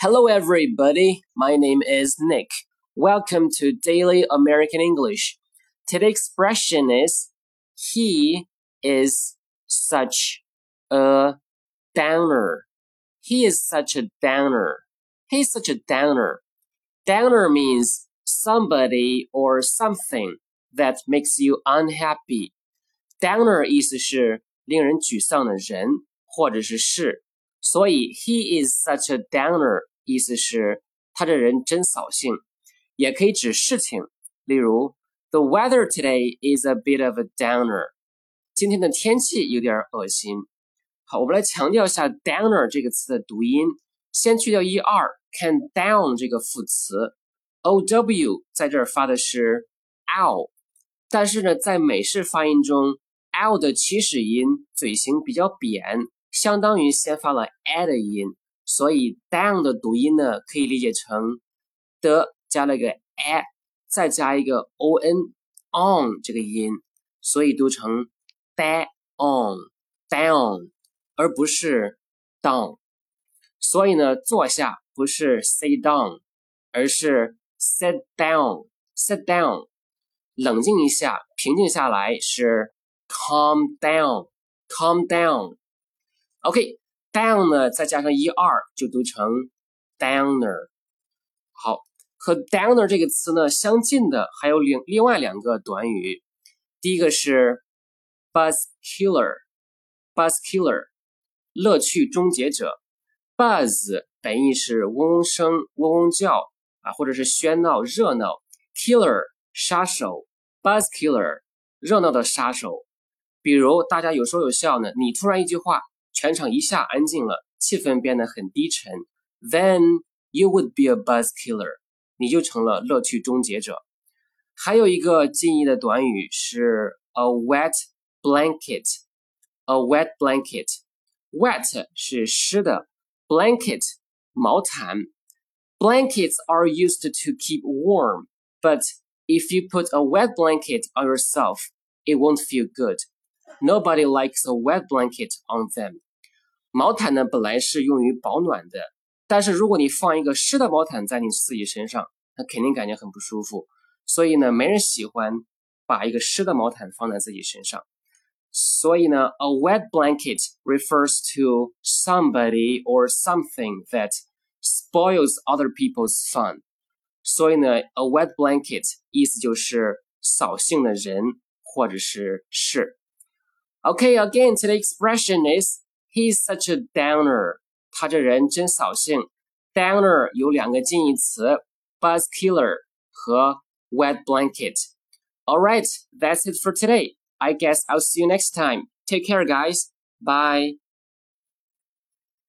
Hello, everybody. My name is Nick. Welcome to Daily American English. Today's expression is He is such a downer. He is such a downer. He's such a downer. Downer means somebody or something that makes you unhappy. Downer 意思是令人沮丧的人或者是事，所以 he is such a downer 意思是他这人真扫兴，也可以指事情，例如 The weather today is a bit of a downer。今天的天气有点恶心。好，我们来强调一下 downer 这个词的读音，先去掉 er，看 down 这个副词，ow 在这儿发的是 l，但是呢，在美式发音中，l 的起始音嘴型比较扁，相当于先发了 a 的音。所以 down 的读音呢，可以理解成的加了一个 a，再加一个 o n on 这个音，所以读成 down down，而不是 down。所以呢，坐下不是 sit down，而是 sit down sit down。冷静一下，平静下来是 calm down calm down。OK。Down 呢，再加上 er 就读成 downer。好，和 downer 这个词呢相近的还有另另外两个短语，第一个是 buzzkiller，buzzkiller，乐趣终结者。buzz 本意是嗡嗡声、嗡嗡叫啊，或者是喧闹、热闹。killer 杀手，buzzkiller 热闹的杀手。比如大家有说有笑呢，你突然一句话。全场一下安静了，气氛变得很低沉。Then you would be a buzz killer，你就成了乐趣终结者。还有一个近义的短语是 a wet blanket，a wet blanket。wet 是湿的，blanket 毛毯。Blankets are used to keep warm, but if you put a wet blanket on yourself, it won't feel good. Nobody likes a wet blanket on them。 毛毯呢，本来是用于保暖的，但是如果你放一个湿的毛毯在你自己身上，那肯定感觉很不舒服。所以呢，没人喜欢把一个湿的毛毯放在自己身上。所以呢，a wet blanket refers to somebody or something that spoils other people's fun。所以呢，a wet blanket 意思就是扫兴的人或者是事。Okay, again, today's expression is he's such a downer. 他这人真扫兴。Downer 有两个近义词，buzz killer 和 wet blanket. Alright, that's it for today. I guess I'll see you next time. Take care, guys. Bye.